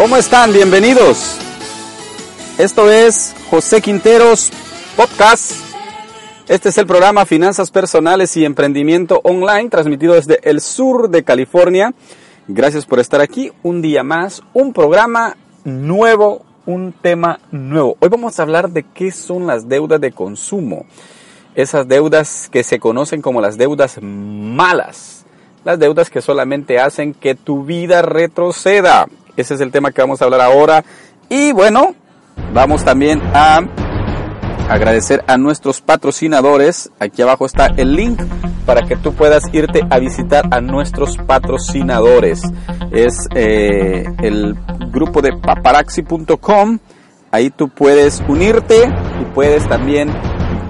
¿Cómo están? Bienvenidos. Esto es José Quinteros Podcast. Este es el programa Finanzas Personales y Emprendimiento Online, transmitido desde el sur de California. Gracias por estar aquí. Un día más, un programa nuevo, un tema nuevo. Hoy vamos a hablar de qué son las deudas de consumo. Esas deudas que se conocen como las deudas malas. Las deudas que solamente hacen que tu vida retroceda. Ese es el tema que vamos a hablar ahora. Y bueno, vamos también a agradecer a nuestros patrocinadores. Aquí abajo está el link para que tú puedas irte a visitar a nuestros patrocinadores. Es eh, el grupo de paparaxi.com. Ahí tú puedes unirte y puedes también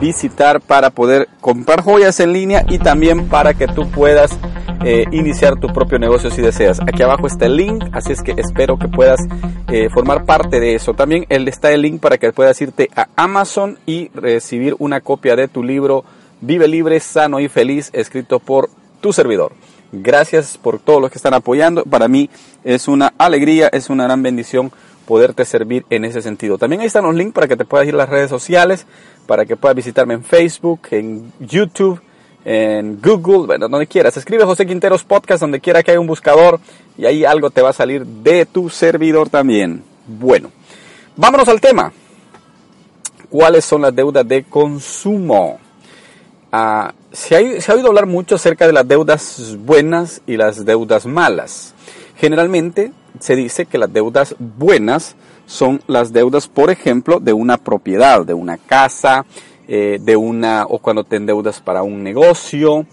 visitar para poder comprar joyas en línea y también para que tú puedas eh, iniciar tu propio negocio si deseas. Aquí abajo está el link, así es que espero que puedas eh, formar parte de eso. También está el link para que puedas irte a Amazon y recibir una copia de tu libro Vive libre, sano y feliz, escrito por tu servidor. Gracias por todos los que están apoyando. Para mí es una alegría, es una gran bendición poderte servir en ese sentido. También ahí están los links para que te puedas ir a las redes sociales, para que puedas visitarme en Facebook, en YouTube, en Google, bueno, donde quieras. Escribe José Quinteros Podcast, donde quiera que haya un buscador y ahí algo te va a salir de tu servidor también. Bueno, vámonos al tema. ¿Cuáles son las deudas de consumo? Ah, se, ha, se ha oído hablar mucho acerca de las deudas buenas y las deudas malas. Generalmente se dice que las deudas buenas son las deudas, por ejemplo, de una propiedad, de una casa, eh, de una, o cuando te endeudas para un negocio,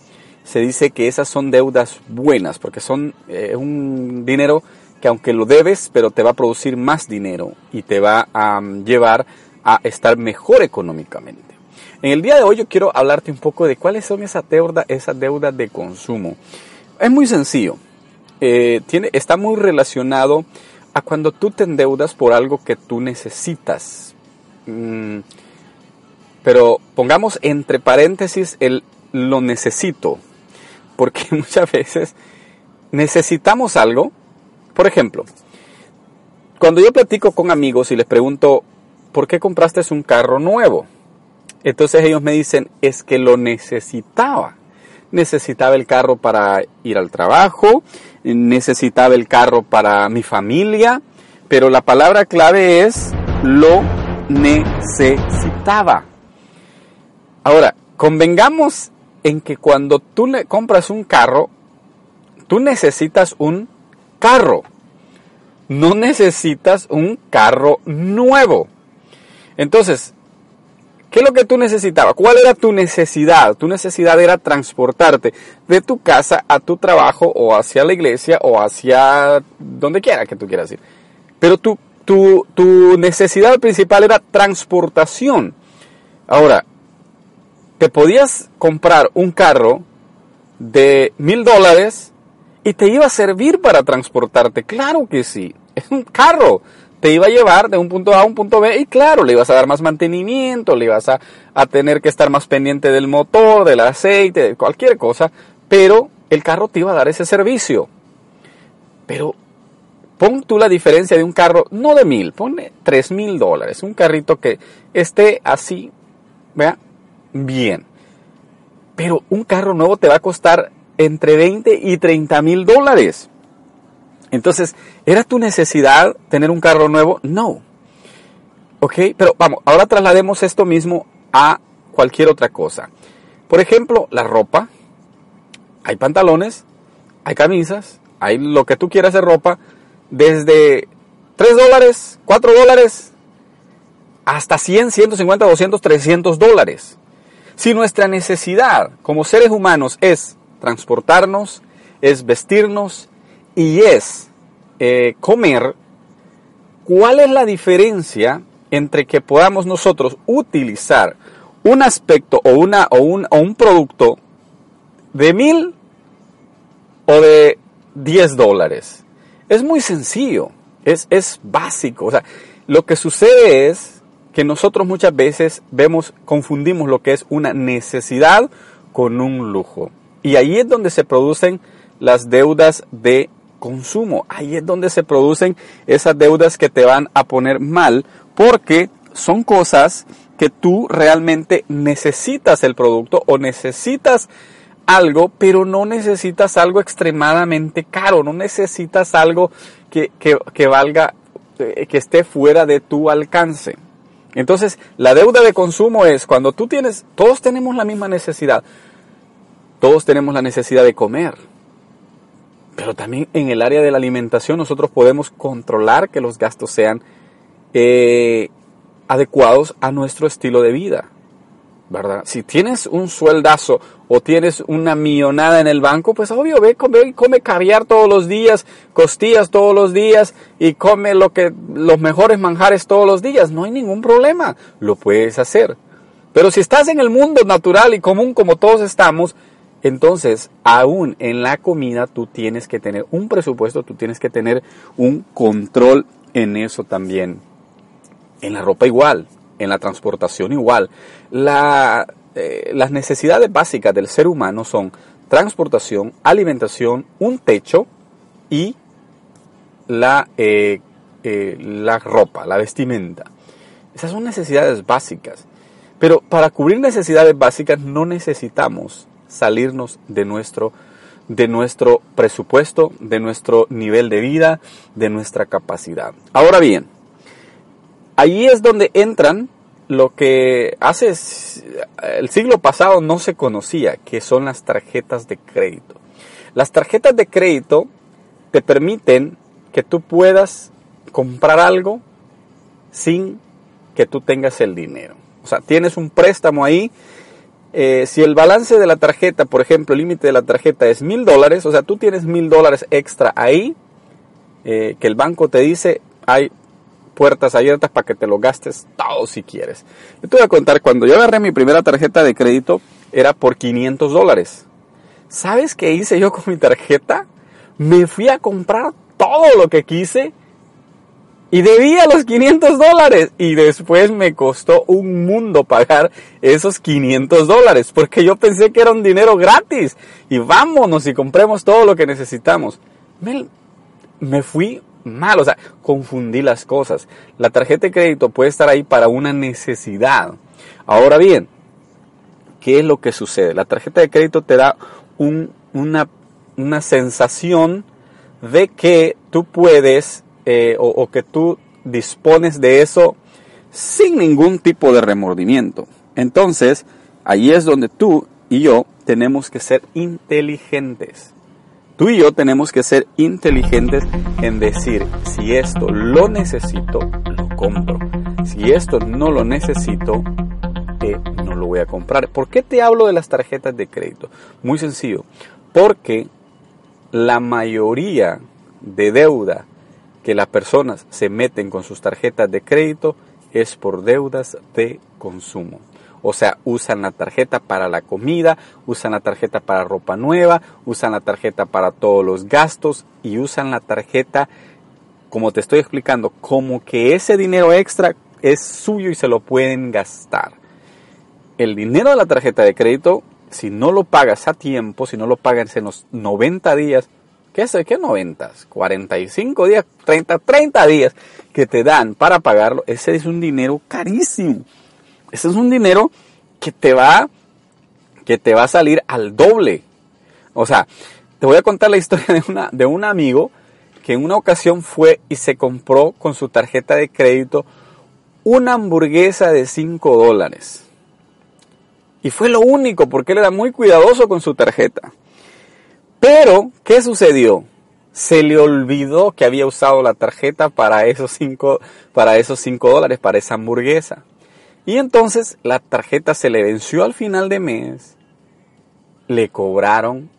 se dice que esas son deudas buenas, porque son eh, un dinero que aunque lo debes, pero te va a producir más dinero y te va a um, llevar a estar mejor económicamente. En el día de hoy yo quiero hablarte un poco de cuáles son esas deudas, esas deudas de consumo. Es muy sencillo. Eh, tiene, está muy relacionado a cuando tú te endeudas por algo que tú necesitas. Mm, pero pongamos entre paréntesis el lo necesito, porque muchas veces necesitamos algo. Por ejemplo, cuando yo platico con amigos y les pregunto, ¿por qué compraste un carro nuevo? Entonces ellos me dicen, es que lo necesitaba. Necesitaba el carro para ir al trabajo, necesitaba el carro para mi familia, pero la palabra clave es lo necesitaba. Ahora, convengamos en que cuando tú le compras un carro, tú necesitas un carro. No necesitas un carro nuevo. Entonces, ¿qué es lo que tú necesitabas? ¿Cuál era tu necesidad? Tu necesidad era transportarte de tu casa a tu trabajo o hacia la iglesia o hacia donde quiera que tú quieras ir. Pero tu, tu, tu necesidad principal era transportación. Ahora, te podías comprar un carro de mil dólares y te iba a servir para transportarte. Claro que sí, es un carro. Te iba a llevar de un punto A a un punto B y claro, le ibas a dar más mantenimiento, le ibas a, a tener que estar más pendiente del motor, del aceite, de cualquier cosa, pero el carro te iba a dar ese servicio. Pero pon tú la diferencia de un carro, no de mil, ponle tres mil dólares, un carrito que esté así, vea, bien. Pero un carro nuevo te va a costar entre 20 y 30 mil dólares. Entonces, ¿era tu necesidad tener un carro nuevo? No. ¿Ok? Pero vamos, ahora traslademos esto mismo a cualquier otra cosa. Por ejemplo, la ropa. Hay pantalones, hay camisas, hay lo que tú quieras de ropa, desde 3 dólares, 4 dólares, hasta 100, 150, 200, 300 dólares. Si nuestra necesidad como seres humanos es transportarnos, es vestirnos y es eh, comer, ¿cuál es la diferencia entre que podamos nosotros utilizar un aspecto o, una, o, un, o un producto de mil o de 10 dólares? Es muy sencillo, es, es básico. O sea, lo que sucede es que nosotros muchas veces vemos, confundimos lo que es una necesidad con un lujo. Y ahí es donde se producen las deudas de consumo. Ahí es donde se producen esas deudas que te van a poner mal porque son cosas que tú realmente necesitas el producto o necesitas algo, pero no necesitas algo extremadamente caro, no necesitas algo que, que, valga, eh, que esté fuera de tu alcance. Entonces, la deuda de consumo es cuando tú tienes, todos tenemos la misma necesidad, todos tenemos la necesidad de comer, pero también en el área de la alimentación nosotros podemos controlar que los gastos sean eh, adecuados a nuestro estilo de vida. ¿Verdad? Si tienes un sueldazo o tienes una millonada en el banco, pues obvio, ve, come, come caviar todos los días, costillas todos los días y come lo que, los mejores manjares todos los días. No hay ningún problema. Lo puedes hacer. Pero si estás en el mundo natural y común como todos estamos, entonces aún en la comida tú tienes que tener un presupuesto, tú tienes que tener un control en eso también. En la ropa igual en la transportación igual. Eh, las necesidades básicas del ser humano son transportación, alimentación, un techo y la, eh, eh, la ropa, la vestimenta. Esas son necesidades básicas. Pero para cubrir necesidades básicas no necesitamos salirnos de nuestro, de nuestro presupuesto, de nuestro nivel de vida, de nuestra capacidad. Ahora bien, Allí es donde entran lo que hace el siglo pasado no se conocía, que son las tarjetas de crédito. Las tarjetas de crédito te permiten que tú puedas comprar algo sin que tú tengas el dinero. O sea, tienes un préstamo ahí. Eh, si el balance de la tarjeta, por ejemplo, el límite de la tarjeta es mil dólares, o sea, tú tienes mil dólares extra ahí, eh, que el banco te dice, hay puertas abiertas para que te lo gastes todo si quieres. Yo te voy a contar, cuando yo agarré mi primera tarjeta de crédito, era por 500 dólares. ¿Sabes qué hice yo con mi tarjeta? Me fui a comprar todo lo que quise y debía los 500 dólares. Y después me costó un mundo pagar esos 500 dólares porque yo pensé que era un dinero gratis. Y vámonos y compremos todo lo que necesitamos. Me, me fui mal, o sea, confundí las cosas. La tarjeta de crédito puede estar ahí para una necesidad. Ahora bien, ¿qué es lo que sucede? La tarjeta de crédito te da una, una, sensación de que tú puedes eh, o, o que tú dispones de eso sin ningún tipo de remordimiento. Entonces, ahí es donde tú y yo tenemos que ser inteligentes. Tú y yo tenemos que ser inteligentes en decir, si esto lo necesito, lo compro. Si esto no lo necesito, eh, no lo voy a comprar. ¿Por qué te hablo de las tarjetas de crédito? Muy sencillo, porque la mayoría de deuda que las personas se meten con sus tarjetas de crédito es por deudas de consumo. O sea, usan la tarjeta para la comida, usan la tarjeta para ropa nueva, usan la tarjeta para todos los gastos y usan la tarjeta, como te estoy explicando, como que ese dinero extra es suyo y se lo pueden gastar. El dinero de la tarjeta de crédito, si no lo pagas a tiempo, si no lo pagas en los 90 días, ¿qué es? ¿Qué 90? 45 días, 30, 30 días que te dan para pagarlo, ese es un dinero carísimo. Ese es un dinero que te va, que te va a salir al doble. O sea, te voy a contar la historia de, una, de un amigo que en una ocasión fue y se compró con su tarjeta de crédito una hamburguesa de 5 dólares. Y fue lo único, porque él era muy cuidadoso con su tarjeta. Pero, ¿qué sucedió? se le olvidó que había usado la tarjeta para esos 5 para esos cinco dólares, para esa hamburguesa. Y entonces la tarjeta se le venció al final de mes, le cobraron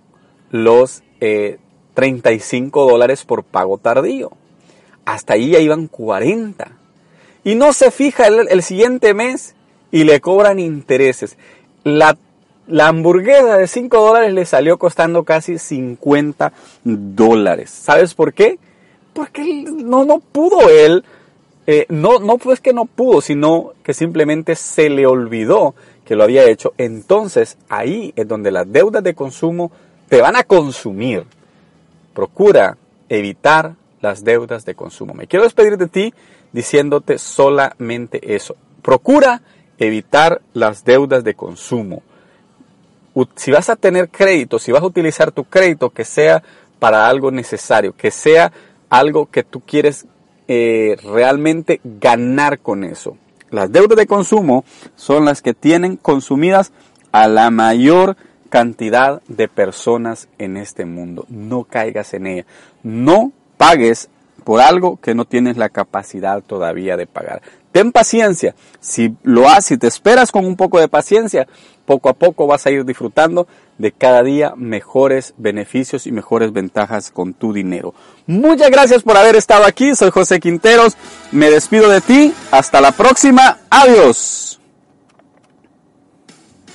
los 35 eh, dólares por pago tardío. Hasta ahí ya iban 40. Y no se fija el, el siguiente mes y le cobran intereses. La la hamburguesa de 5 dólares le salió costando casi 50 dólares. ¿Sabes por qué? Porque no, no pudo él, eh, no, no pues que no pudo, sino que simplemente se le olvidó que lo había hecho. Entonces ahí es donde las deudas de consumo te van a consumir. Procura evitar las deudas de consumo. Me quiero despedir de ti diciéndote solamente eso. Procura evitar las deudas de consumo si vas a tener crédito, si vas a utilizar tu crédito, que sea para algo necesario, que sea algo que tú quieres eh, realmente ganar con eso. Las deudas de consumo son las que tienen consumidas a la mayor cantidad de personas en este mundo. No caigas en ella. No pagues por algo que no tienes la capacidad todavía de pagar. Ten paciencia. Si lo haces, si te esperas con un poco de paciencia, poco a poco vas a ir disfrutando de cada día mejores beneficios y mejores ventajas con tu dinero. Muchas gracias por haber estado aquí. Soy José Quinteros. Me despido de ti. Hasta la próxima. Adiós.